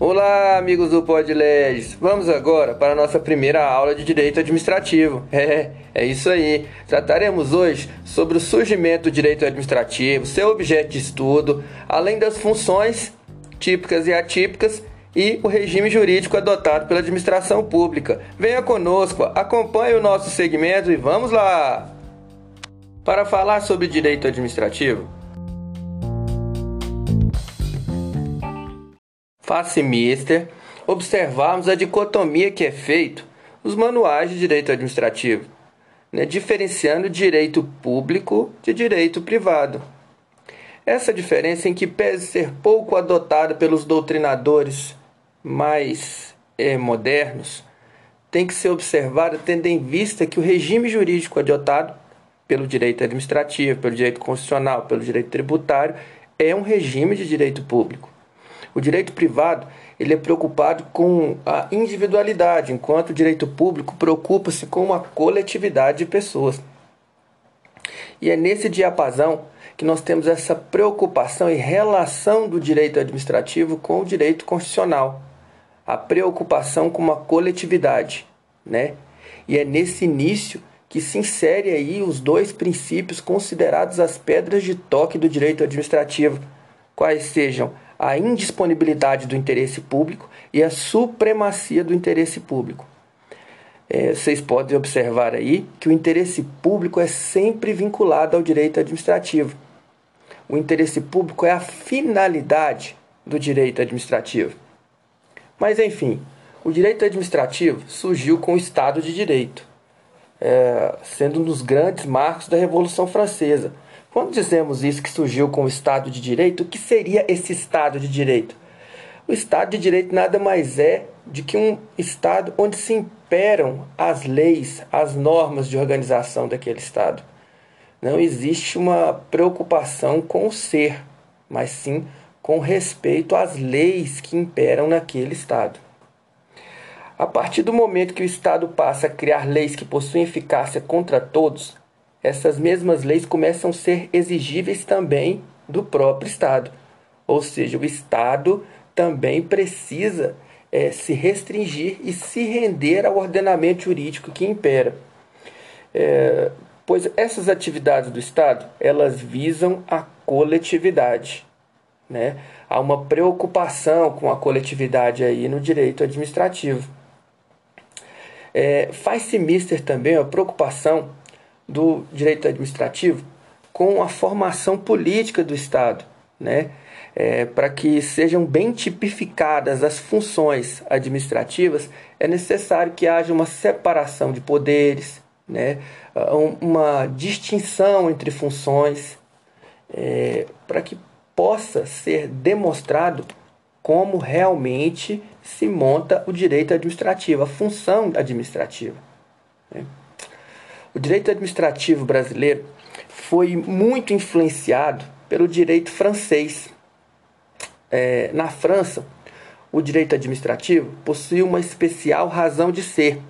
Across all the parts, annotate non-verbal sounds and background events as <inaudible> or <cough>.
Olá, amigos do PodLegs! Vamos agora para a nossa primeira aula de Direito Administrativo. <laughs> É, é isso aí. Trataremos hoje sobre o surgimento do direito administrativo, seu objeto de estudo, além das funções típicas e atípicas e o regime jurídico adotado pela administração pública. Venha conosco, acompanhe o nosso segmento e vamos lá! Para falar sobre direito administrativo, faz-se mister observarmos a dicotomia que é feito nos manuais de direito administrativo, né, diferenciando direito público de direito privado. Essa diferença em que pese ser pouco adotada pelos doutrinadores mais é, modernos tem que ser observada tendo em vista que o regime jurídico adotado pelo direito administrativo, pelo direito constitucional, pelo direito tributário é um regime de direito público. O direito privado ele é preocupado com a individualidade, enquanto o direito público preocupa-se com uma coletividade de pessoas. E é nesse diapasão que nós temos essa preocupação e relação do direito administrativo com o direito constitucional. A preocupação com uma coletividade, né? E é nesse início que se insere aí os dois princípios considerados as pedras de toque do direito administrativo, quais sejam a indisponibilidade do interesse público e a supremacia do interesse público. É, vocês podem observar aí que o interesse público é sempre vinculado ao direito administrativo. O interesse público é a finalidade do direito administrativo. Mas, enfim, o direito administrativo surgiu com o Estado de Direito, é, sendo um dos grandes marcos da Revolução Francesa quando dizemos isso que surgiu com o Estado de Direito, o que seria esse Estado de Direito? O Estado de Direito nada mais é de que um Estado onde se imperam as leis, as normas de organização daquele Estado. Não existe uma preocupação com o ser, mas sim com respeito às leis que imperam naquele Estado. A partir do momento que o Estado passa a criar leis que possuem eficácia contra todos, essas mesmas leis começam a ser exigíveis também do próprio Estado. Ou seja, o Estado também precisa é, se restringir e se render ao ordenamento jurídico que impera. É, pois essas atividades do Estado, elas visam a coletividade. Né? Há uma preocupação com a coletividade aí no direito administrativo. É, Faz-se mister também a preocupação do direito administrativo com a formação política do Estado, né? É, para que sejam bem tipificadas as funções administrativas, é necessário que haja uma separação de poderes, né? uma distinção entre funções, é, para que possa ser demonstrado como realmente se monta o direito administrativo, a função administrativa. Né? O direito administrativo brasileiro foi muito influenciado pelo direito francês. É, na França, o direito administrativo possui uma especial razão de ser,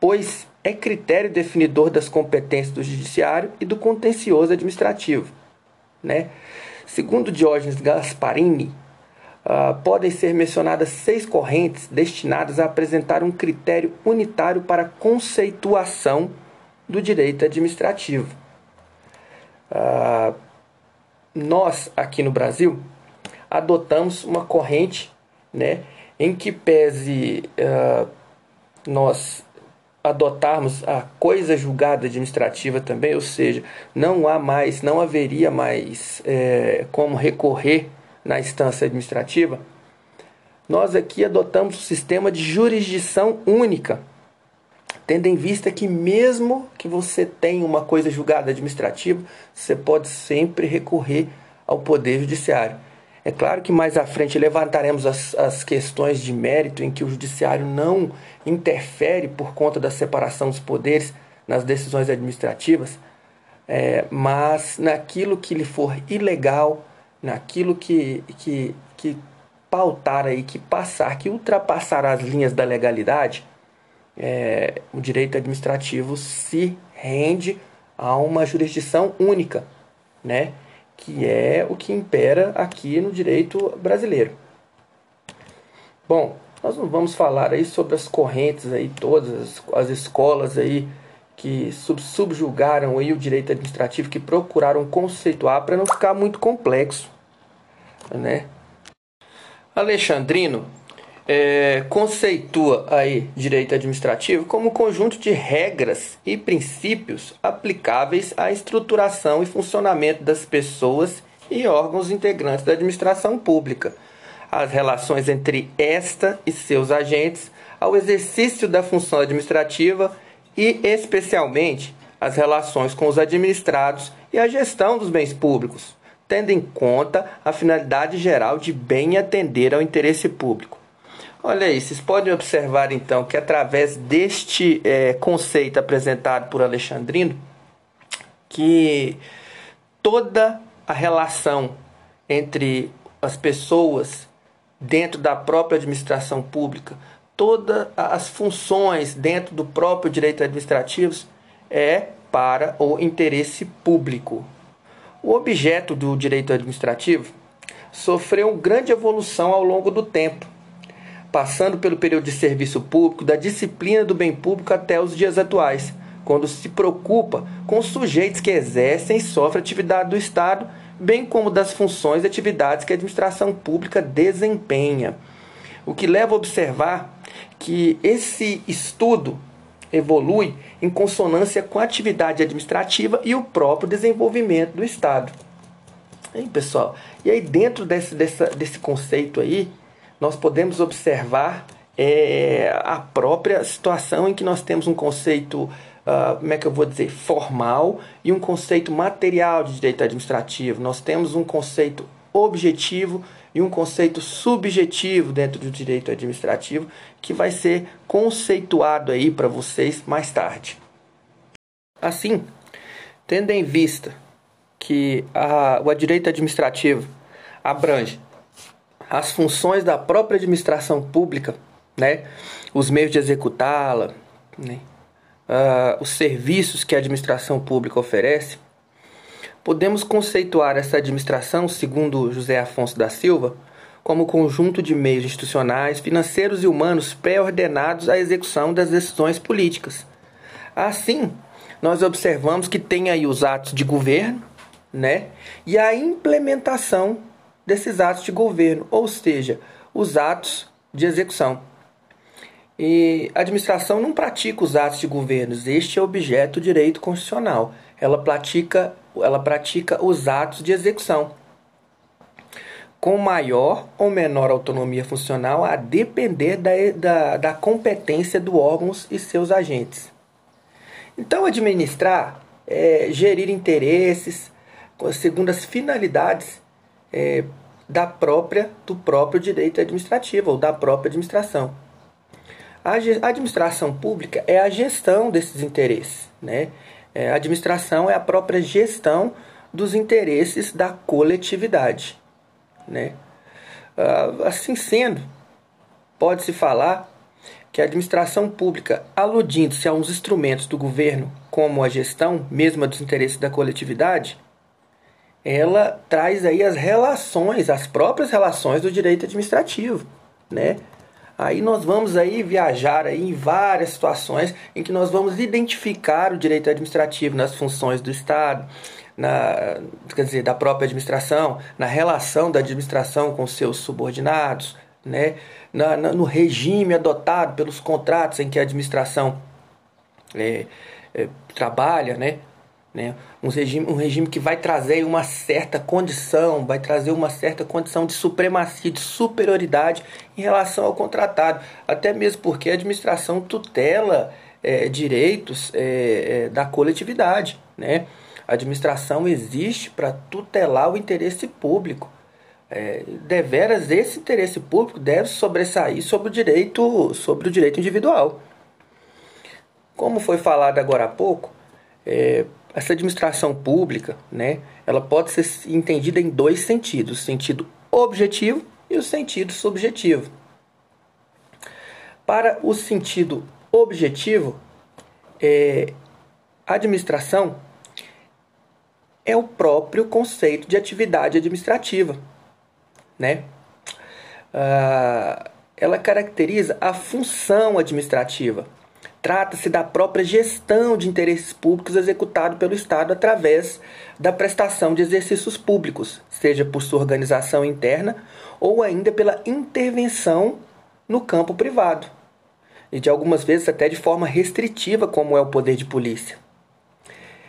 pois é critério definidor das competências do judiciário e do contencioso administrativo. Né? Segundo Diógenes Gasparini, uh, podem ser mencionadas seis correntes destinadas a apresentar um critério unitário para conceituação do direito administrativo. Ah, nós, aqui no Brasil, adotamos uma corrente né, em que pese ah, nós adotarmos a coisa julgada administrativa também, ou seja, não há mais, não haveria mais é, como recorrer na instância administrativa, nós aqui adotamos o sistema de jurisdição única tendo em vista que mesmo que você tenha uma coisa julgada administrativa, você pode sempre recorrer ao poder judiciário. É claro que mais à frente levantaremos as, as questões de mérito em que o judiciário não interfere por conta da separação dos poderes nas decisões administrativas, é, mas naquilo que lhe for ilegal, naquilo que, que, que pautar aí, que passar, que ultrapassar as linhas da legalidade, é, o direito administrativo se rende a uma jurisdição única, né? que é o que impera aqui no direito brasileiro. Bom, nós não vamos falar aí sobre as correntes aí todas as escolas aí que sub subjugaram aí o direito administrativo que procuraram conceituar para não ficar muito complexo, né? Alexandrino é, conceitua aí direito administrativo como conjunto de regras e princípios aplicáveis à estruturação e funcionamento das pessoas e órgãos integrantes da administração pública, as relações entre esta e seus agentes, ao exercício da função administrativa e, especialmente, as relações com os administrados e a gestão dos bens públicos, tendo em conta a finalidade geral de bem atender ao interesse público. Olha aí, vocês podem observar então que através deste é, conceito apresentado por Alexandrino, que toda a relação entre as pessoas dentro da própria administração pública, todas as funções dentro do próprio direito administrativo é para o interesse público. O objeto do direito administrativo sofreu grande evolução ao longo do tempo, passando pelo período de serviço público, da disciplina do bem público até os dias atuais, quando se preocupa com os sujeitos que exercem e sofrem atividade do Estado, bem como das funções e atividades que a administração pública desempenha. O que leva a observar que esse estudo evolui em consonância com a atividade administrativa e o próprio desenvolvimento do Estado. Hein, pessoal? E aí, dentro desse, dessa, desse conceito aí, nós podemos observar é, a própria situação em que nós temos um conceito, uh, como é que eu vou dizer, formal e um conceito material de direito administrativo. Nós temos um conceito objetivo e um conceito subjetivo dentro do direito administrativo que vai ser conceituado aí para vocês mais tarde. Assim, tendo em vista que a, o direito administrativo abrange as funções da própria administração pública, né, os meios de executá-la, né, uh, os serviços que a administração pública oferece, Podemos conceituar essa administração, segundo José Afonso da Silva, como conjunto de meios institucionais, financeiros e humanos pré-ordenados à execução das decisões políticas. Assim, nós observamos que tem aí os atos de governo, né? E a implementação desses atos de governo, ou seja, os atos de execução. E a administração não pratica os atos de governo, este é objeto do direito constitucional. Ela pratica ela pratica os atos de execução, com maior ou menor autonomia funcional a depender da, da, da competência do órgão e seus agentes. Então, administrar é gerir interesses segundo as finalidades é, da própria do próprio direito administrativo ou da própria administração. A administração pública é a gestão desses interesses, né? É, a administração é a própria gestão dos interesses da coletividade. Né? Ah, assim sendo, pode-se falar que a administração pública, aludindo-se a uns instrumentos do governo, como a gestão mesma dos interesses da coletividade, ela traz aí as relações, as próprias relações do direito administrativo, né? Aí nós vamos aí viajar aí em várias situações em que nós vamos identificar o direito administrativo nas funções do Estado, na, quer dizer, da própria administração, na relação da administração com seus subordinados, né? Na, na, no regime adotado pelos contratos em que a administração é, é, trabalha, né? Né? Um, regime, um regime que vai trazer uma certa condição, vai trazer uma certa condição de supremacia, de superioridade em relação ao contratado, até mesmo porque a administração tutela é, direitos é, é, da coletividade. Né? A administração existe para tutelar o interesse público. É, deveras esse interesse público deve sobressair sobre o direito, sobre o direito individual. Como foi falado agora há pouco, é, essa administração pública, né, ela pode ser entendida em dois sentidos: o sentido objetivo e o sentido subjetivo. Para o sentido objetivo, é, administração é o próprio conceito de atividade administrativa, né? Ah, ela caracteriza a função administrativa. Trata-se da própria gestão de interesses públicos executado pelo Estado através da prestação de exercícios públicos, seja por sua organização interna ou ainda pela intervenção no campo privado, e de algumas vezes até de forma restritiva, como é o poder de polícia.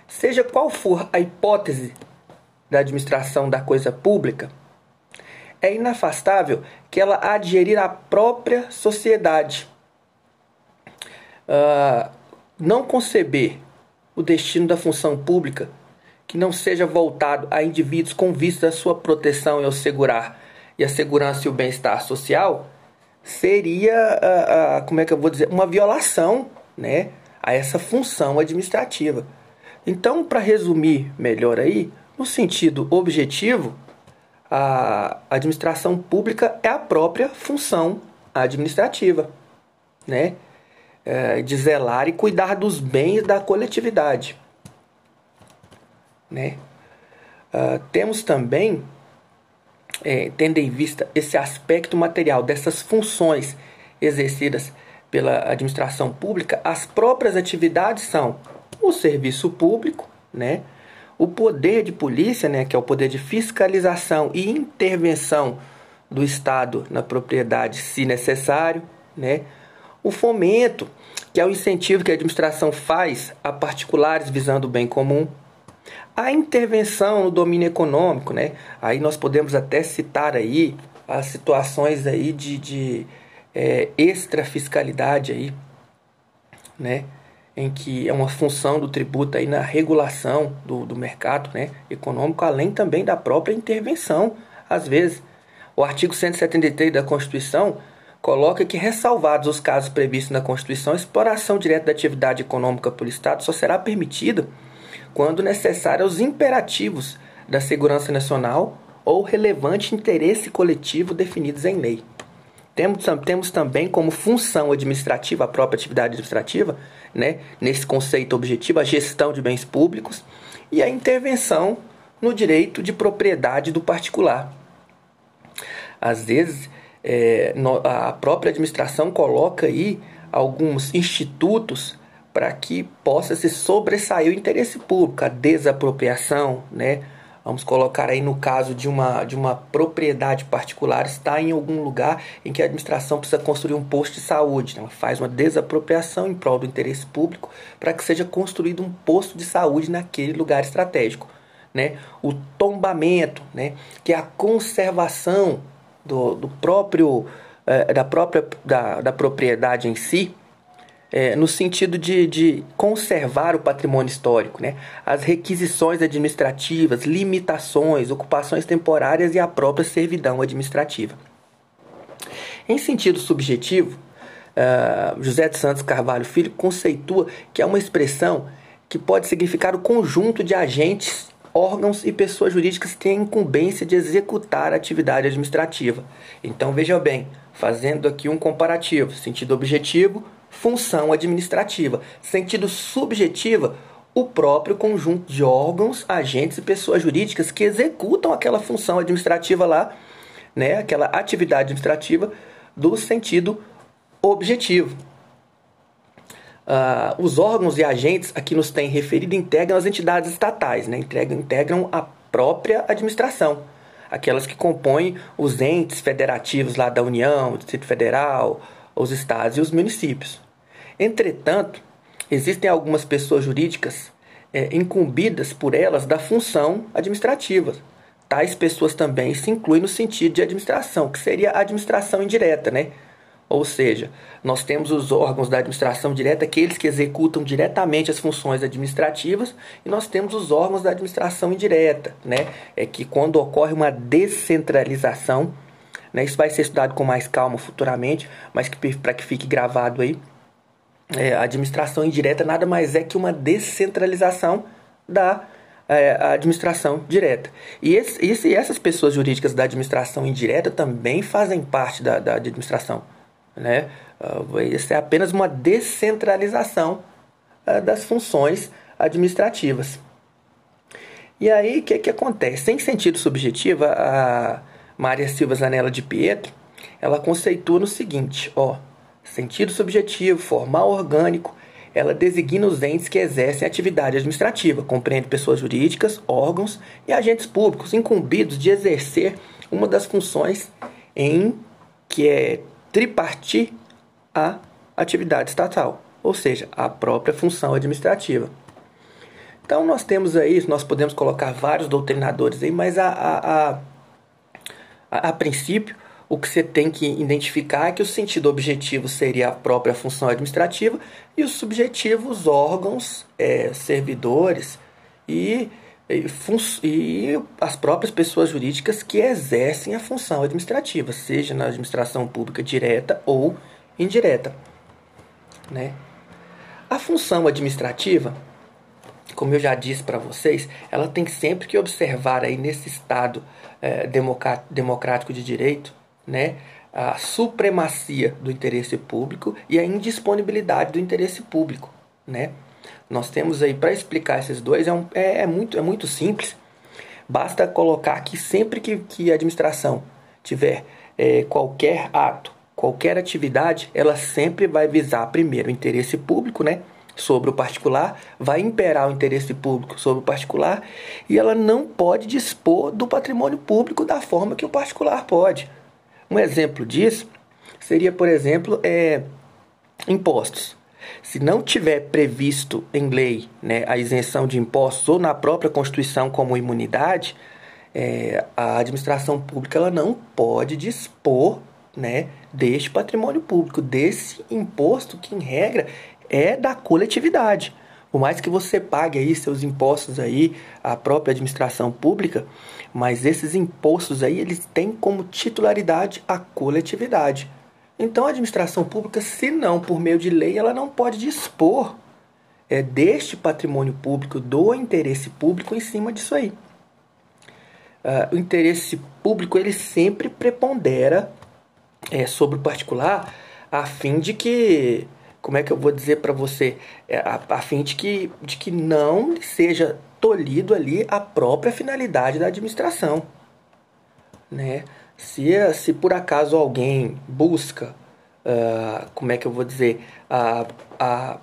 Seja qual for a hipótese da administração da coisa pública, é inafastável que ela adgerir à própria sociedade. Uh, não conceber o destino da função pública que não seja voltado a indivíduos com vista à sua proteção e ao segurar e a segurança e o bem-estar social seria, uh, uh, como é que eu vou dizer, uma violação, né, a essa função administrativa. Então, para resumir melhor aí, no sentido objetivo, a administração pública é a própria função administrativa, né? É, de zelar e cuidar dos bens da coletividade. Né? Uh, temos também, é, tendo em vista esse aspecto material dessas funções exercidas pela administração pública, as próprias atividades são o serviço público, né? o poder de polícia, né, que é o poder de fiscalização e intervenção do Estado na propriedade, se necessário, né, o fomento, que é o incentivo que a administração faz a particulares visando o bem comum, a intervenção no domínio econômico, né, aí nós podemos até citar aí as situações aí de, de é, extrafiscalidade aí, né, em que é uma função do tributo aí na regulação do, do mercado né, econômico, além também da própria intervenção, às vezes. O artigo 173 da Constituição coloca que, ressalvados os casos previstos na Constituição, a exploração direta da atividade econômica pelo Estado só será permitida quando necessária aos imperativos da segurança nacional ou relevante interesse coletivo definidos em lei. Temos, temos também como função administrativa, a própria atividade administrativa, né, nesse conceito objetivo, a gestão de bens públicos e a intervenção no direito de propriedade do particular. Às vezes, é, a própria administração coloca aí alguns institutos para que possa se sobressair o interesse público, a desapropriação, né, vamos colocar aí no caso de uma, de uma propriedade particular, está em algum lugar em que a administração precisa construir um posto de saúde. Né? Ela faz uma desapropriação em prol do interesse público para que seja construído um posto de saúde naquele lugar estratégico. Né? O tombamento, né? que é a conservação do, do próprio, eh, da própria da, da propriedade em si, é, no sentido de, de conservar o patrimônio histórico, né? as requisições administrativas, limitações, ocupações temporárias e a própria servidão administrativa. Em sentido subjetivo, uh, José de Santos Carvalho Filho conceitua que é uma expressão que pode significar o conjunto de agentes, órgãos e pessoas jurídicas têm a incumbência de executar a atividade administrativa. Então veja bem, fazendo aqui um comparativo, sentido objetivo, função administrativa. Sentido subjetiva, o próprio conjunto de órgãos, agentes e pessoas jurídicas que executam aquela função administrativa lá, né, aquela atividade administrativa do sentido objetivo. Uh, os órgãos e agentes a que nos tem referido integram as entidades estatais, né, integram, integram a própria administração, aquelas que compõem os entes federativos lá da União, Distrito Federal, os estados e os municípios. Entretanto, existem algumas pessoas jurídicas é, incumbidas por elas da função administrativa. Tais pessoas também se incluem no sentido de administração, que seria a administração indireta, né? Ou seja, nós temos os órgãos da administração direta, aqueles que executam diretamente as funções administrativas, e nós temos os órgãos da administração indireta, né? É que quando ocorre uma descentralização, né? Isso vai ser estudado com mais calma futuramente, mas para que fique gravado aí, é, a administração indireta nada mais é que uma descentralização da é, administração direta. E, esse, esse, essas pessoas jurídicas da administração indireta também fazem parte da, da administração. Né? Uh, isso é apenas uma descentralização uh, das funções administrativas. E aí, o que, que acontece? Em sentido subjetivo, a Maria Silva Zanella de Pietro ela conceitua no seguinte, ó, sentido subjetivo, formal orgânico, ela designa os entes que exercem atividade administrativa, compreende pessoas jurídicas, órgãos e agentes públicos incumbidos de exercer uma das funções em que é tripartir a atividade estatal, ou seja, a própria função administrativa. Então nós temos aí, nós podemos colocar vários doutrinadores aí, mas a, a, a, a, princípio o que você tem que identificar é que o sentido objetivo seria a própria função administrativa e o subjetivo os órgãos, é, servidores e, e, as próprias pessoas jurídicas que exercem a função administrativa, seja na administração pública direta ou indireta. Né? A função administrativa, como eu já disse para vocês, ela tem sempre que observar aí nesse Estado é, democrático de direito né, a supremacia do interesse público e a indisponibilidade do interesse público. Né? Nós temos aí, para explicar esses dois, é, um, é, é, muito, é muito simples. Basta colocar que sempre que, que a administração tiver é, qualquer ato, qualquer atividade, ela sempre vai visar primeiro o interesse público, né? sobre o particular, vai imperar o interesse público sobre o particular e ela não pode dispor do patrimônio público da forma que o particular pode. Um exemplo disso seria, por exemplo, é, impostos. Se não tiver previsto em lei né, a isenção de impostos ou na própria Constituição como imunidade, é, a administração pública ela não pode dispor né, deste patrimônio público, desse imposto que, em regra, é da coletividade. Por mais que você pague aí seus impostos aí à própria administração pública, mas esses impostos aí eles têm como titularidade a coletividade. Então a administração pública, se não por meio de lei, ela não pode dispor é, deste patrimônio público, do interesse público em cima disso aí. Uh, o interesse público ele sempre prepondera é, sobre o particular a fim de que como é que eu vou dizer para você, é, a, a, fim de que, de que não seja tolhido ali a própria finalidade da administração, né? Se, se por acaso alguém busca, uh, como é que eu vou dizer, a, a,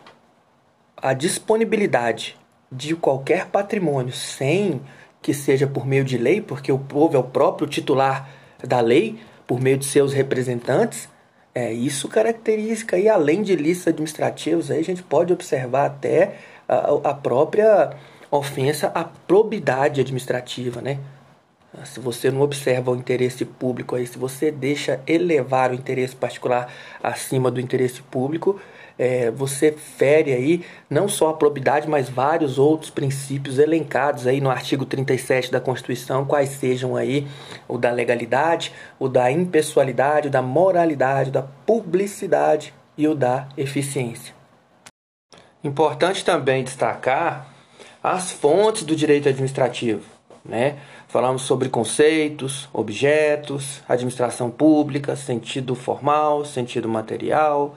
a disponibilidade de qualquer patrimônio sem que seja por meio de lei, porque o povo é o próprio titular da lei, por meio de seus representantes, é, isso característica e além de listas administrativas, aí a gente pode observar até a, a própria ofensa à probidade administrativa, né? Se você não observa o interesse público aí, se você deixa elevar o interesse particular acima do interesse público, é, você fere aí não só a probidade, mas vários outros princípios elencados aí no artigo 37 da Constituição, quais sejam aí o da legalidade, o da impessoalidade, o da moralidade, o da publicidade e o da eficiência. Importante também destacar as fontes do direito administrativo, né? Falamos sobre conceitos, objetos, administração pública, sentido formal, sentido material,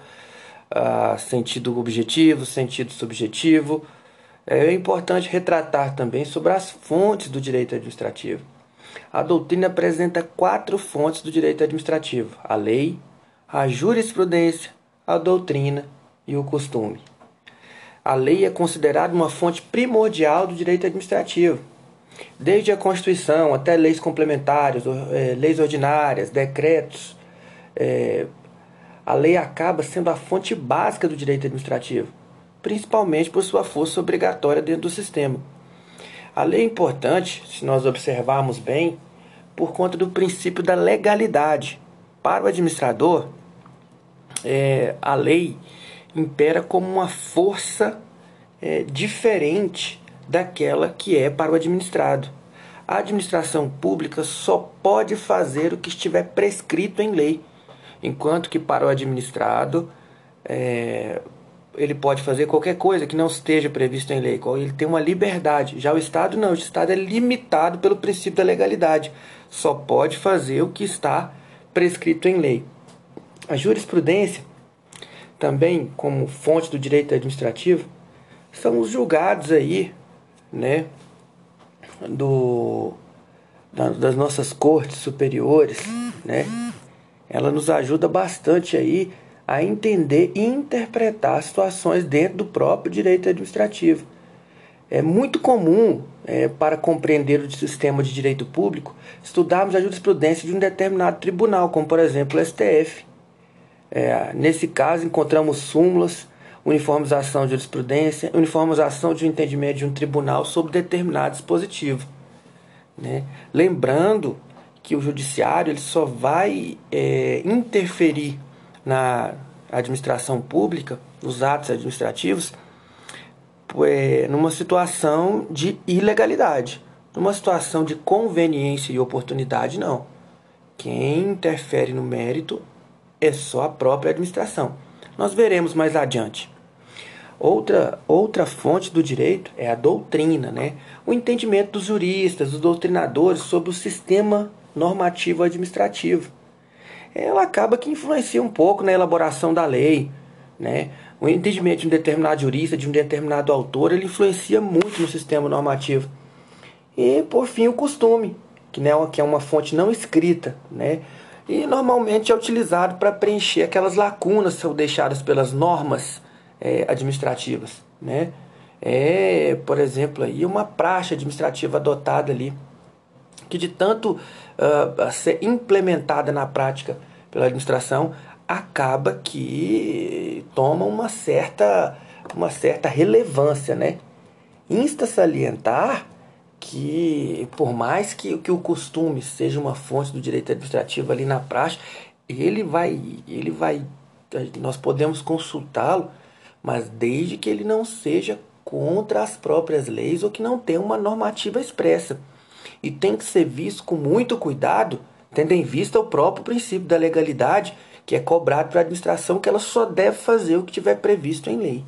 uh, sentido objetivo, sentido subjetivo. É importante retratar também sobre as fontes do direito administrativo. A doutrina apresenta quatro fontes do direito administrativo: a lei, a jurisprudência, a doutrina e o costume. A lei é considerada uma fonte primordial do direito administrativo. Desde a Constituição até leis complementares, é, leis ordinárias, decretos, é, a lei acaba sendo a fonte básica do direito administrativo, principalmente por sua força obrigatória dentro do sistema. A lei é importante, se nós observarmos bem, por conta do princípio da legalidade. Para o administrador, é, a lei impera como uma força é, diferente daquela que é para o administrado. A administração pública só pode fazer o que estiver prescrito em lei enquanto que para o administrado é, ele pode fazer qualquer coisa que não esteja previsto em lei, ele tem uma liberdade. Já o Estado não, o Estado é limitado pelo princípio da legalidade, só pode fazer o que está prescrito em lei. A jurisprudência, também como fonte do direito administrativo, são os julgados aí, né, do, das nossas cortes superiores, né, ela nos ajuda bastante aí a entender e interpretar situações dentro do próprio direito administrativo. É muito comum é, para compreender o sistema de direito público estudarmos a jurisprudência de um determinado tribunal, como por exemplo o STF. É, nesse caso, encontramos súmulas, uniformização de jurisprudência, uniformização de um entendimento de um tribunal sobre determinado dispositivo. Né? Lembrando que o judiciário ele só vai é, interferir na administração pública, nos atos administrativos, é, numa situação de ilegalidade. Numa situação de conveniência e oportunidade, não. Quem interfere no mérito é só a própria administração. Nós veremos mais adiante. Outra, outra fonte do direito é a doutrina, né? o entendimento dos juristas, dos doutrinadores sobre o sistema normativo administrativo. Ela acaba que influencia um pouco na elaboração da lei. Né? O entendimento de um determinado jurista, de um determinado autor, ele influencia muito no sistema normativo. E, por fim, o costume, que, né, que é uma fonte não escrita. Né? E normalmente é utilizado para preencher aquelas lacunas que são deixadas pelas normas é, administrativas, né? É, por exemplo, aí uma praxe administrativa adotada ali, que de tanto uh, ser implementada na prática pela administração, acaba que toma uma certa, uma certa relevância, né? Insta salientar que, por mais que, que o costume seja uma fonte do direito administrativo ali na praxe, ele vai, ele vai, nós podemos consultá-lo mas desde que ele não seja contra as próprias leis ou que não tenha uma normativa expressa. E tem que ser visto com muito cuidado, tendo em vista o próprio princípio da legalidade, que é cobrado para a administração que ela só deve fazer o que tiver previsto em lei.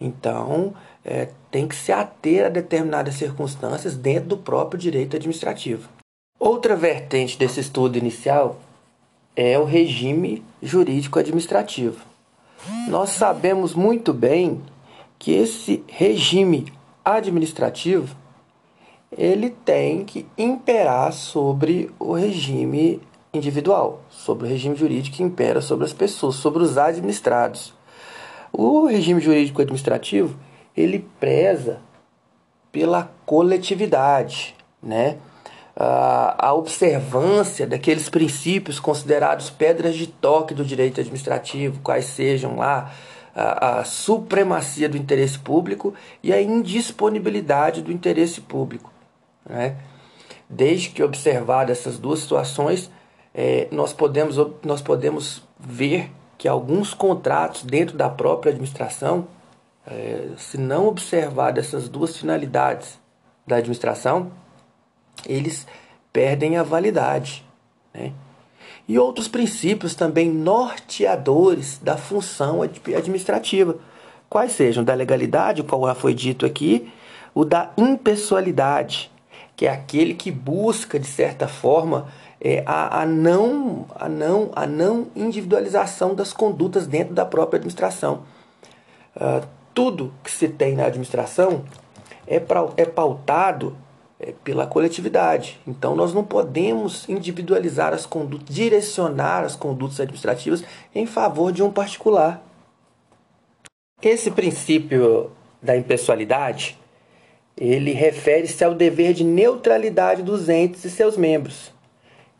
Então, é, tem que se ater a determinadas circunstâncias dentro do próprio direito administrativo. Outra vertente desse estudo inicial é o regime jurídico administrativo. Nós sabemos muito bem que esse regime administrativo ele tem que imperar sobre o regime individual, sobre o regime jurídico que impera sobre as pessoas, sobre os administrados. O regime jurídico administrativo, ele preza pela coletividade, né? A observância daqueles princípios considerados pedras de toque do direito administrativo, quais sejam lá a, a supremacia do interesse público e a indisponibilidade do interesse público. Né? Desde que observadas essas duas situações, é, nós, podemos, nós podemos ver que alguns contratos dentro da própria administração, é, se não observar essas duas finalidades da administração, eles perdem a validade. Né? E outros princípios também norteadores da função administrativa, quais sejam da legalidade, o qual já foi dito aqui, o da impessoalidade, que é aquele que busca, de certa forma, é, a, a, não, a, não, a não individualização das condutas dentro da própria administração. Uh, tudo que se tem na administração é, pra, é pautado pela coletividade. Então nós não podemos individualizar as condutas, direcionar as condutas administrativas em favor de um particular. Esse princípio da impessoalidade, ele refere-se ao dever de neutralidade dos entes e seus membros.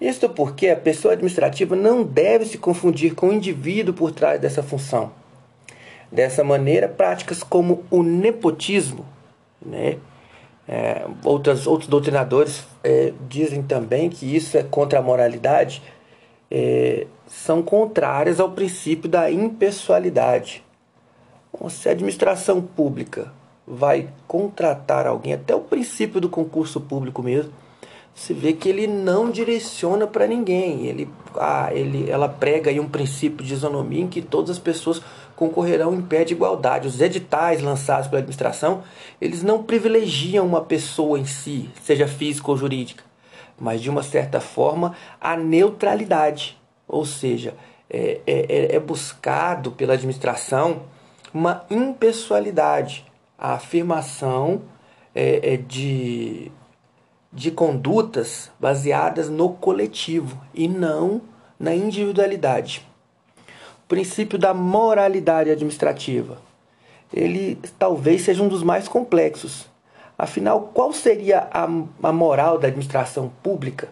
Isto porque a pessoa administrativa não deve se confundir com o indivíduo por trás dessa função. Dessa maneira, práticas como o nepotismo, né, é, outras, outros doutrinadores é, dizem também que isso é contra a moralidade, é, são contrárias ao princípio da impessoalidade. Bom, se a administração pública vai contratar alguém, até o princípio do concurso público mesmo, você vê que ele não direciona para ninguém. Ele, ah, ele, ela prega aí um princípio de isonomia em que todas as pessoas concorrerão em pé de igualdade. Os editais lançados pela administração, eles não privilegiam uma pessoa em si, seja física ou jurídica, mas de uma certa forma a neutralidade. Ou seja, é, é, é, é buscado pela administração uma impessoalidade, a afirmação é, é de, de condutas baseadas no coletivo e não na individualidade. Princípio da moralidade administrativa. Ele talvez seja um dos mais complexos. Afinal, qual seria a, a moral da administração pública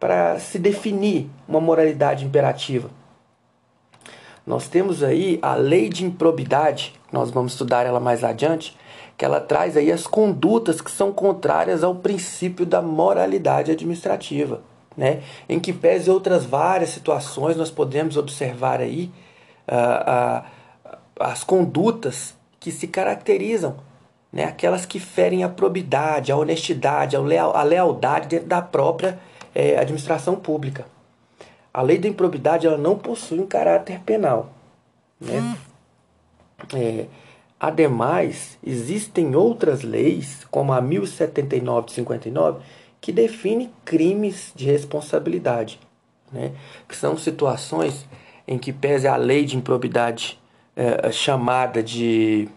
para se definir uma moralidade imperativa? Nós temos aí a lei de improbidade, nós vamos estudar ela mais adiante, que ela traz aí as condutas que são contrárias ao princípio da moralidade administrativa, né? Em que pese outras várias situações nós podemos observar aí uh, uh, as condutas que se caracterizam, né? Aquelas que ferem a probidade, a honestidade, a, leal, a lealdade dentro da própria eh, administração pública. A lei da improbidade ela não possui um caráter penal, né? É, Ademais, existem outras leis, como a 1079 de 59, que define crimes de responsabilidade, né? que são situações em que pese a lei de improbidade é, chamada de,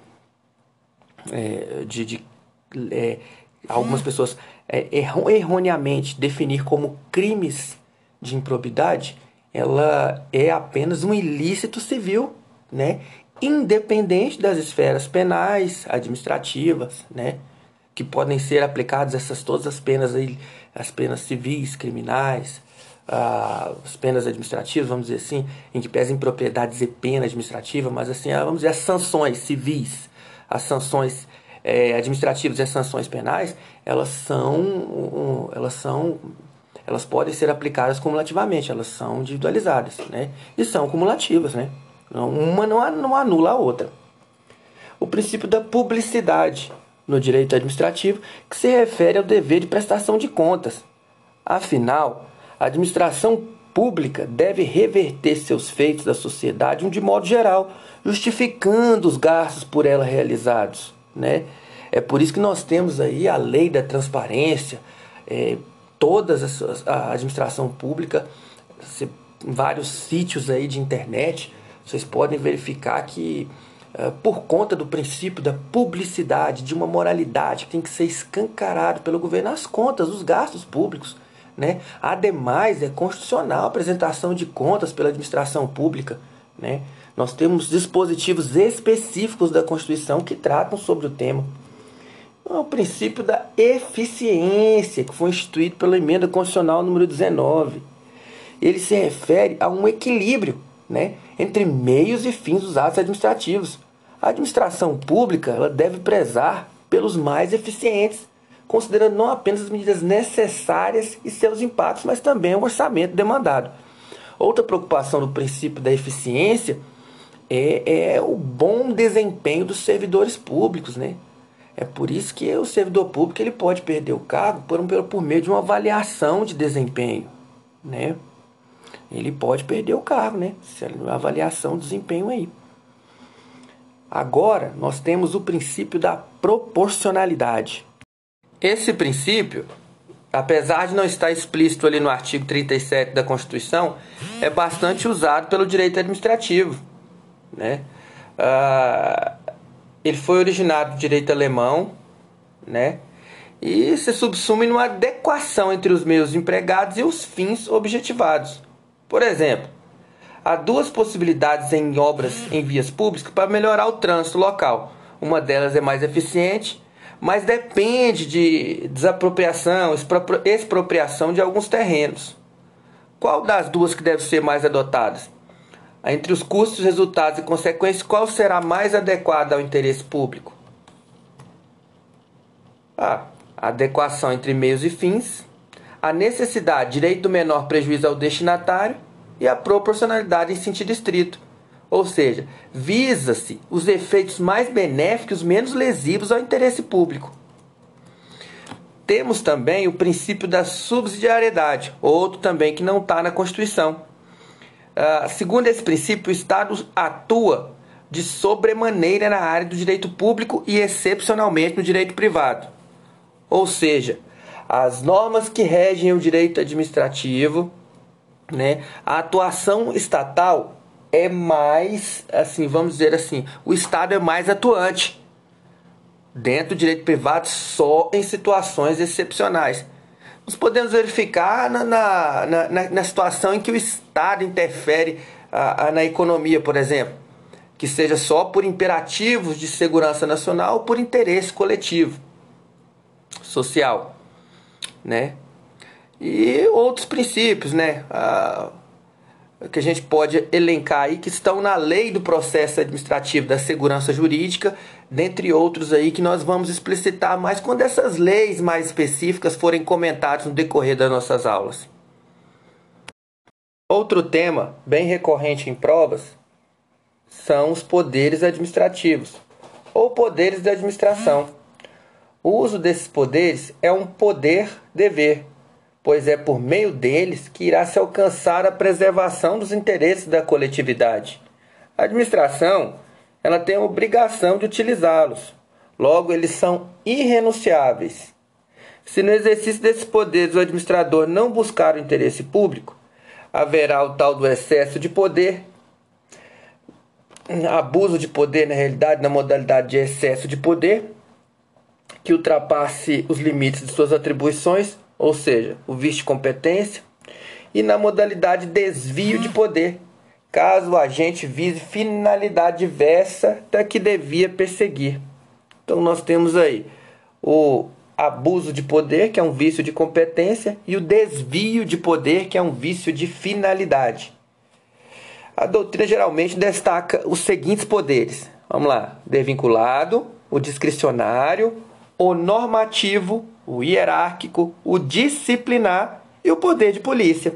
é, de, de é, algumas pessoas erroneamente definir como crimes de improbidade, ela é apenas um ilícito civil, né? independente das esferas penais, administrativas, né? Que podem ser aplicadas essas todas as penas aí, as penas civis, criminais, ah, as penas administrativas, vamos dizer assim, em que pesa propriedades e pena administrativa, mas assim, ah, vamos dizer as sanções civis, as sanções é, administrativas e as sanções penais, elas são, um, elas são, elas podem ser aplicadas cumulativamente, elas são individualizadas, né? E são cumulativas, né? Uma não anula a outra. O princípio da publicidade no direito administrativo, que se refere ao dever de prestação de contas. Afinal, a administração pública deve reverter seus feitos da sociedade de modo geral, justificando os gastos por ela realizados. Né? É por isso que nós temos aí a lei da transparência, é, todas as, a administração pública, vários sítios aí de internet, vocês podem verificar que, por conta do princípio da publicidade, de uma moralidade que tem que ser escancarado pelo governo, as contas, os gastos públicos. Né? Ademais, é constitucional a apresentação de contas pela administração pública. Né? Nós temos dispositivos específicos da Constituição que tratam sobre o tema. É o princípio da eficiência, que foi instituído pela emenda constitucional número 19. Ele se refere a um equilíbrio né, entre meios e fins dos atos administrativos. A administração pública ela deve prezar pelos mais eficientes, considerando não apenas as medidas necessárias e seus impactos, mas também o orçamento demandado. Outra preocupação do princípio da eficiência é, é o bom desempenho dos servidores públicos, né? É por isso que o servidor público ele pode perder o cargo por, por meio de uma avaliação de desempenho, né? ele pode perder o cargo, né? Se a avaliação de desempenho aí. Agora, nós temos o princípio da proporcionalidade. Esse princípio, apesar de não estar explícito ali no artigo 37 da Constituição, é bastante usado pelo direito administrativo, né? Ah, ele foi originado do direito alemão, né? E se subsume numa adequação entre os meios empregados e os fins objetivados. Por exemplo, há duas possibilidades em obras em vias públicas para melhorar o trânsito local. Uma delas é mais eficiente, mas depende de desapropriação, expropriação de alguns terrenos. Qual das duas que deve ser mais adotadas? Entre os custos, resultados e consequências, qual será mais adequada ao interesse público? A. adequação entre meios e fins a necessidade, direito do menor prejuízo ao destinatário e a proporcionalidade em sentido estrito. Ou seja, visa-se os efeitos mais benéficos, menos lesivos ao interesse público. Temos também o princípio da subsidiariedade, outro também que não está na Constituição. Uh, segundo esse princípio, o Estado atua de sobremaneira na área do direito público e excepcionalmente no direito privado. Ou seja, as normas que regem o direito administrativo, né? A atuação estatal é mais, assim, vamos dizer assim, o Estado é mais atuante dentro do direito privado só em situações excepcionais. nós podemos verificar na, na, na, na situação em que o Estado interfere a, a, na economia, por exemplo, que seja só por imperativos de segurança nacional ou por interesse coletivo, social, né? E outros princípios, né? Que a gente pode elencar aí que estão na lei do processo administrativo da segurança jurídica, dentre outros aí que nós vamos explicitar mais quando essas leis mais específicas forem comentadas no decorrer das nossas aulas. Outro tema bem recorrente em provas são os poderes administrativos ou poderes da administração. O uso desses poderes é um poder-dever pois é por meio deles que irá se alcançar a preservação dos interesses da coletividade. A administração ela tem a obrigação de utilizá-los, logo, eles são irrenunciáveis. Se no exercício desses poderes o administrador não buscar o interesse público, haverá o tal do excesso de poder, abuso de poder, na realidade, na modalidade de excesso de poder, que ultrapasse os limites de suas atribuições ou seja, o vício de competência, e na modalidade desvio de poder, caso o agente vise finalidade diversa da que devia perseguir. Então nós temos aí o abuso de poder, que é um vício de competência, e o desvio de poder, que é um vício de finalidade. A doutrina geralmente destaca os seguintes poderes. Vamos lá: desvinculado, o discricionário, o normativo, o hierárquico, o disciplinar e o poder de polícia.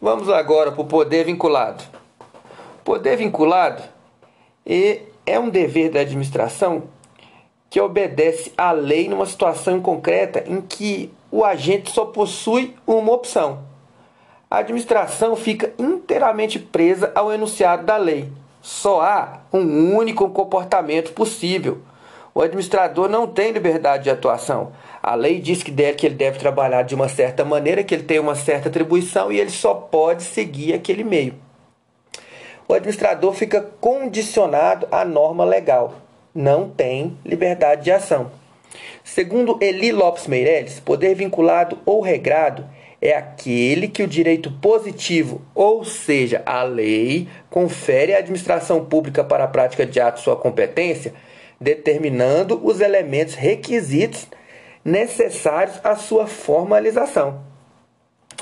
Vamos agora para o poder vinculado. Poder vinculado é um dever da administração que obedece à lei numa situação concreta em que o agente só possui uma opção. A administração fica inteiramente presa ao enunciado da lei. Só há um único comportamento possível o administrador não tem liberdade de atuação. A lei diz que, deve, que ele deve trabalhar de uma certa maneira, que ele tem uma certa atribuição e ele só pode seguir aquele meio. O administrador fica condicionado à norma legal, não tem liberdade de ação. Segundo Eli Lopes Meireles, poder vinculado ou regrado é aquele que o direito positivo, ou seja, a lei, confere à administração pública para a prática de atos sua competência determinando os elementos requisitos necessários à sua formalização.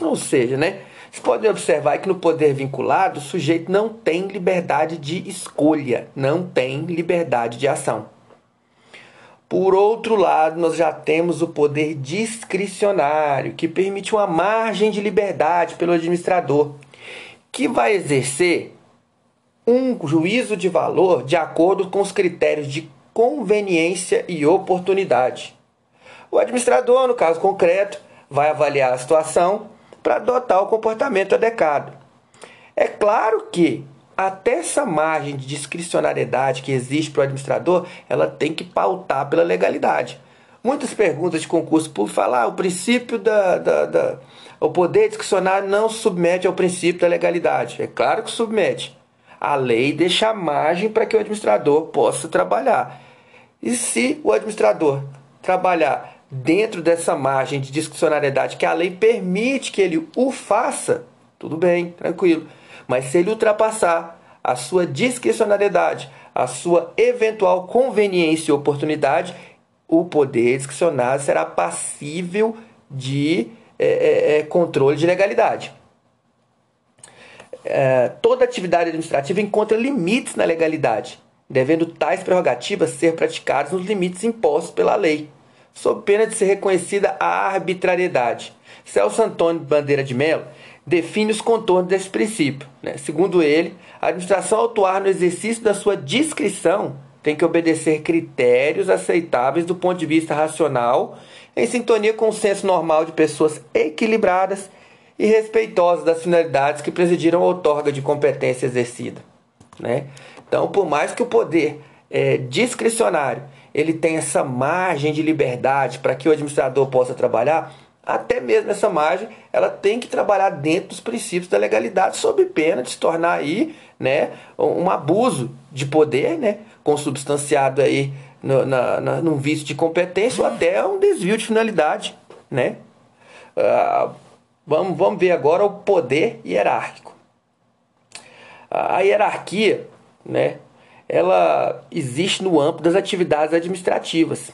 Ou seja, né? Vocês podem observar que no poder vinculado o sujeito não tem liberdade de escolha, não tem liberdade de ação. Por outro lado, nós já temos o poder discricionário, que permite uma margem de liberdade pelo administrador, que vai exercer um juízo de valor de acordo com os critérios de conveniência e oportunidade. O administrador, no caso concreto, vai avaliar a situação para adotar o comportamento adequado. É claro que até essa margem de discricionariedade que existe para o administrador, ela tem que pautar pela legalidade. Muitas perguntas de concurso público falam ah, o princípio da, da, da, O poder discricionário não submete ao princípio da legalidade. É claro que submete. A lei deixa margem para que o administrador possa trabalhar. E se o administrador trabalhar dentro dessa margem de discricionariedade que a lei permite que ele o faça, tudo bem, tranquilo. Mas se ele ultrapassar a sua discricionariedade, a sua eventual conveniência e oportunidade, o poder discricionário será passível de é, é, é controle de legalidade. É, toda atividade administrativa encontra limites na legalidade devendo tais prerrogativas ser praticadas nos limites impostos pela lei, sob pena de ser reconhecida a arbitrariedade. Celso Antônio Bandeira de Mello define os contornos desse princípio. Né? Segundo ele, a administração, ao atuar no exercício da sua discrição, tem que obedecer critérios aceitáveis do ponto de vista racional, em sintonia com o senso normal de pessoas equilibradas e respeitosas das finalidades que presidiram a outorga de competência exercida. Né? Então, por mais que o poder é, discricionário ele tenha essa margem de liberdade para que o administrador possa trabalhar, até mesmo essa margem ela tem que trabalhar dentro dos princípios da legalidade, sob pena de se tornar aí, né, um abuso de poder, né, consubstanciado aí no, na, na, num vício de competência ou até um desvio de finalidade, né? Uh, vamos, vamos ver agora o poder hierárquico. A hierarquia, né, ela existe no âmbito das atividades administrativas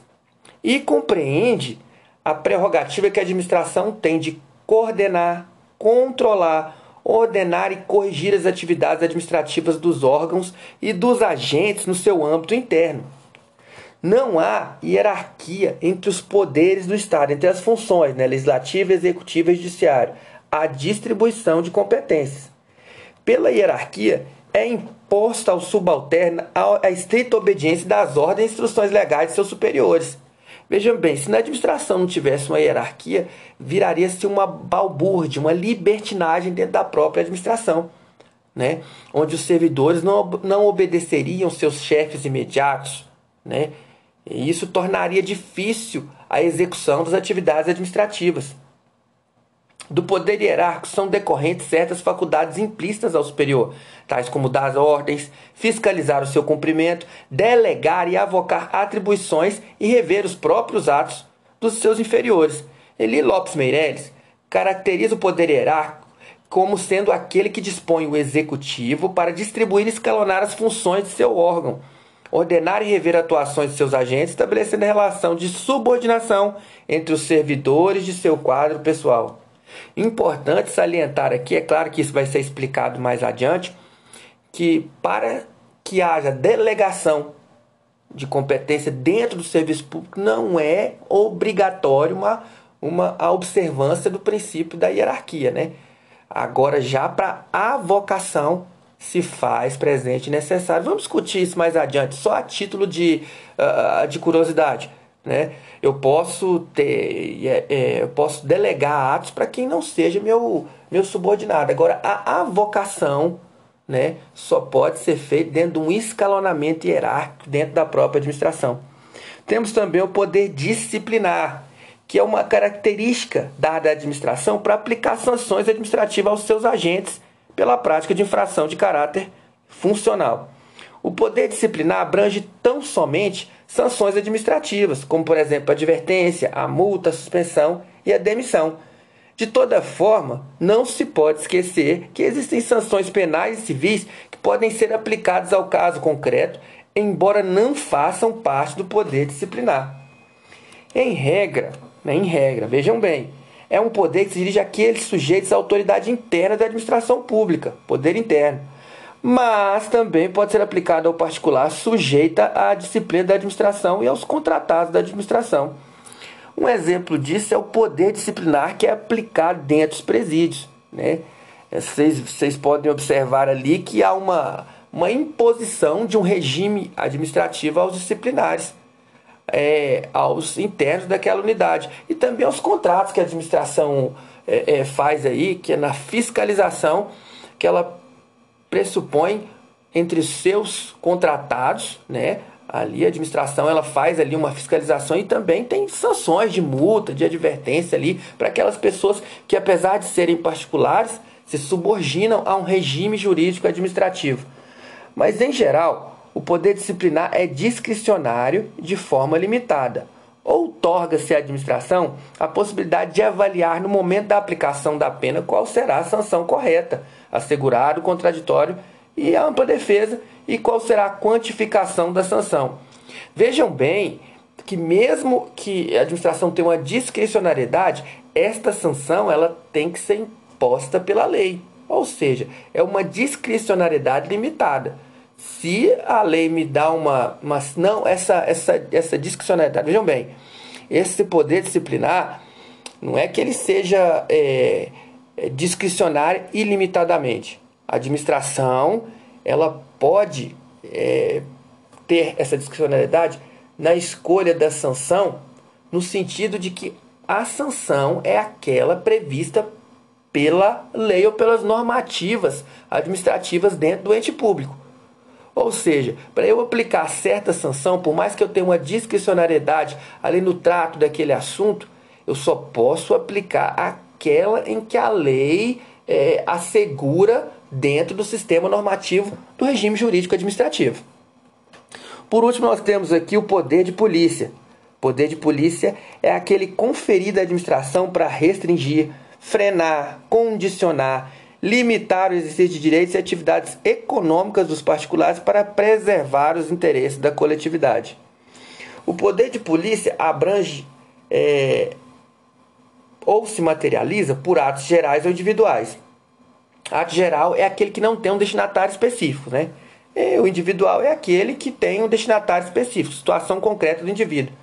e compreende a prerrogativa que a administração tem de coordenar, controlar, ordenar e corrigir as atividades administrativas dos órgãos e dos agentes no seu âmbito interno. Não há hierarquia entre os poderes do Estado, entre as funções né, legislativo, executivo e judiciário. A distribuição de competências. Pela hierarquia, é imposta ao subalterno a estrita obediência das ordens e instruções legais de seus superiores Vejam bem, se na administração não tivesse uma hierarquia, viraria-se uma balbúrdia, uma libertinagem dentro da própria administração, né? onde os servidores não, não obedeceriam seus chefes imediatos. Né? E isso tornaria difícil a execução das atividades administrativas. Do poder hierárquico são decorrentes certas faculdades implícitas ao superior, tais como dar ordens, fiscalizar o seu cumprimento, delegar e avocar atribuições e rever os próprios atos dos seus inferiores. Eli Lopes Meirelles caracteriza o poder hierárquico como sendo aquele que dispõe o executivo para distribuir e escalonar as funções de seu órgão, ordenar e rever atuações de seus agentes, estabelecendo relação de subordinação entre os servidores de seu quadro pessoal. Importante salientar aqui, é claro que isso vai ser explicado mais adiante, que para que haja delegação de competência dentro do serviço público não é obrigatório uma, uma a observância do princípio da hierarquia, né? Agora já para a vocação se faz presente necessário. Vamos discutir isso mais adiante, só a título de, uh, de curiosidade. Né? Eu posso ter, é, é, eu posso delegar atos para quem não seja meu, meu subordinado. Agora, a avocação né, só pode ser feita dentro de um escalonamento hierárquico dentro da própria administração. Temos também o poder disciplinar, que é uma característica dada à administração para aplicar sanções administrativas aos seus agentes pela prática de infração de caráter funcional. O poder disciplinar abrange tão somente sanções administrativas, como por exemplo a advertência, a multa, a suspensão e a demissão. De toda forma, não se pode esquecer que existem sanções penais e civis que podem ser aplicadas ao caso concreto, embora não façam parte do poder disciplinar. Em regra, né, em regra, vejam bem, é um poder que se dirige àqueles sujeitos à autoridade interna da administração pública, poder interno mas também pode ser aplicado ao particular sujeita à disciplina da administração e aos contratados da administração. Um exemplo disso é o poder disciplinar que é aplicado dentro dos presídios. Né? Vocês, vocês podem observar ali que há uma, uma imposição de um regime administrativo aos disciplinares, é, aos internos daquela unidade e também aos contratos que a administração é, é, faz aí, que é na fiscalização que ela pressupõe entre seus contratados, né? Ali a administração ela faz ali uma fiscalização e também tem sanções de multa, de advertência ali para aquelas pessoas que apesar de serem particulares, se subordinam a um regime jurídico administrativo. Mas em geral, o poder disciplinar é discricionário de forma limitada. Outorga-se à administração a possibilidade de avaliar no momento da aplicação da pena qual será a sanção correta assegurado, contraditório e ampla defesa e qual será a quantificação da sanção. Vejam bem que mesmo que a administração tenha uma discricionariedade, esta sanção ela tem que ser imposta pela lei. Ou seja, é uma discricionariedade limitada. Se a lei me dá uma, uma não essa essa essa discricionariedade, vejam bem, esse poder disciplinar não é que ele seja é, é, discricionária ilimitadamente. A administração ela pode é, ter essa discricionariedade na escolha da sanção, no sentido de que a sanção é aquela prevista pela lei ou pelas normativas administrativas dentro do ente público. Ou seja, para eu aplicar certa sanção, por mais que eu tenha uma discricionariedade ali no trato daquele assunto, eu só posso aplicar aquela em que a lei é, assegura dentro do sistema normativo do regime jurídico administrativo. Por último, nós temos aqui o poder de polícia. Poder de polícia é aquele conferido à administração para restringir, frenar, condicionar, limitar o exercício de direitos e atividades econômicas dos particulares para preservar os interesses da coletividade. O poder de polícia abrange é, ou se materializa por atos gerais ou individuais. Ato geral é aquele que não tem um destinatário específico, né? E o individual é aquele que tem um destinatário específico, situação concreta do indivíduo.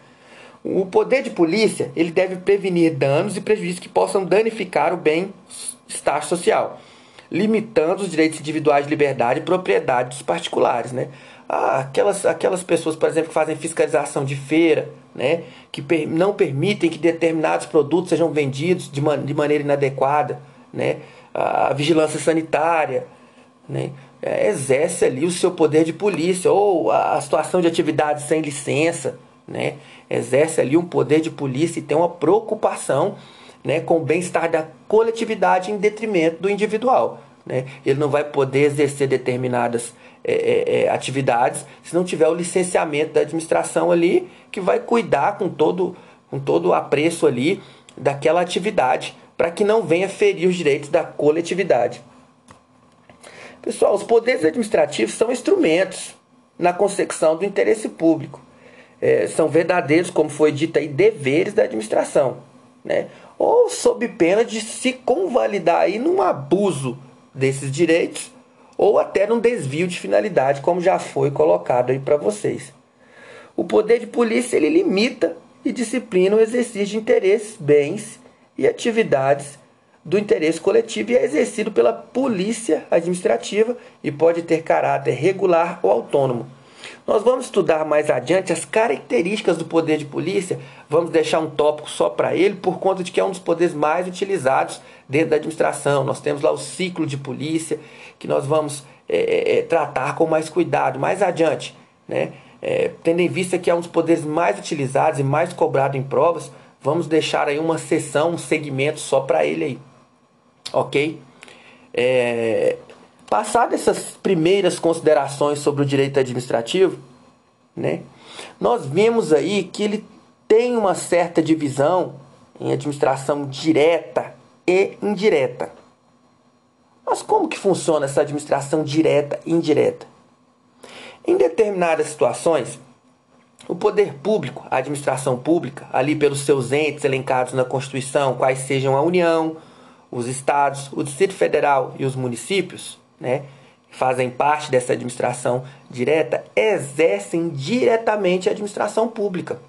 O poder de polícia ele deve prevenir danos e prejuízos que possam danificar o bem-estar social limitando os direitos individuais de liberdade e propriedade dos particulares, né? Ah, aquelas, aquelas pessoas, por exemplo, que fazem fiscalização de feira, né? que per não permitem que determinados produtos sejam vendidos de, man de maneira inadequada, né? a vigilância sanitária, né? É, exerce ali o seu poder de polícia, ou a, a situação de atividades sem licença, né? exerce ali um poder de polícia e tem uma preocupação né, com o bem-estar da coletividade em detrimento do individual. Né? Ele não vai poder exercer determinadas é, é, é, atividades se não tiver o licenciamento da administração ali, que vai cuidar com todo, com todo o apreço ali daquela atividade, para que não venha ferir os direitos da coletividade. Pessoal, os poderes administrativos são instrumentos na consecução do interesse público. É, são verdadeiros, como foi dito aí, deveres da administração. Né? ou sob pena de se convalidar aí num abuso desses direitos ou até num desvio de finalidade, como já foi colocado aí para vocês. O poder de polícia ele limita e disciplina o exercício de interesses, bens e atividades do interesse coletivo e é exercido pela polícia administrativa e pode ter caráter regular ou autônomo nós vamos estudar mais adiante as características do poder de polícia. Vamos deixar um tópico só para ele, por conta de que é um dos poderes mais utilizados dentro da administração. Nós temos lá o ciclo de polícia, que nós vamos é, é, é, tratar com mais cuidado mais adiante. Né? É, tendo em vista que é um dos poderes mais utilizados e mais cobrado em provas, vamos deixar aí uma sessão, um segmento só para ele aí. Ok? É, Passadas essas primeiras considerações sobre o direito administrativo, né, nós vemos aí que ele tem uma certa divisão em administração direta e indireta. Mas como que funciona essa administração direta e indireta? Em determinadas situações, o poder público, a administração pública, ali pelos seus entes elencados na Constituição, quais sejam a União, os estados, o Distrito Federal e os municípios, né, fazem parte dessa administração direta, exercem diretamente a administração pública.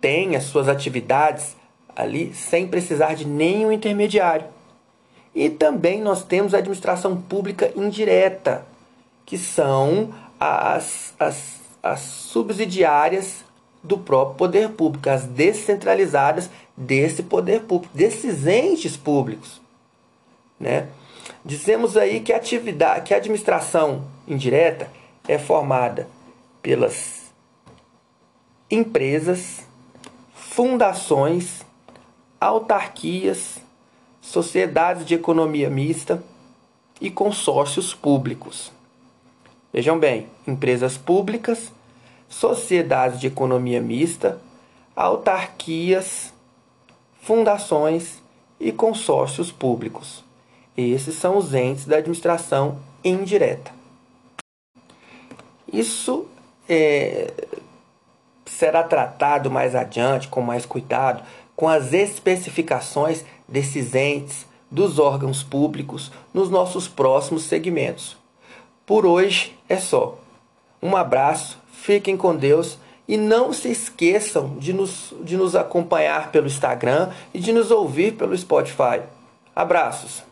Tem as suas atividades ali sem precisar de nenhum intermediário. E também nós temos a administração pública indireta, que são as, as, as subsidiárias do próprio poder público, as descentralizadas desse poder público, desses entes públicos né? Dizemos aí que a atividade, que a administração indireta é formada pelas empresas, fundações, autarquias, sociedades de economia mista e consórcios públicos. Vejam bem, empresas públicas, sociedades de economia mista, autarquias, fundações e consórcios públicos. Esses são os entes da administração indireta. Isso é, será tratado mais adiante, com mais cuidado, com as especificações desses entes, dos órgãos públicos, nos nossos próximos segmentos. Por hoje é só. Um abraço, fiquem com Deus e não se esqueçam de nos, de nos acompanhar pelo Instagram e de nos ouvir pelo Spotify. Abraços!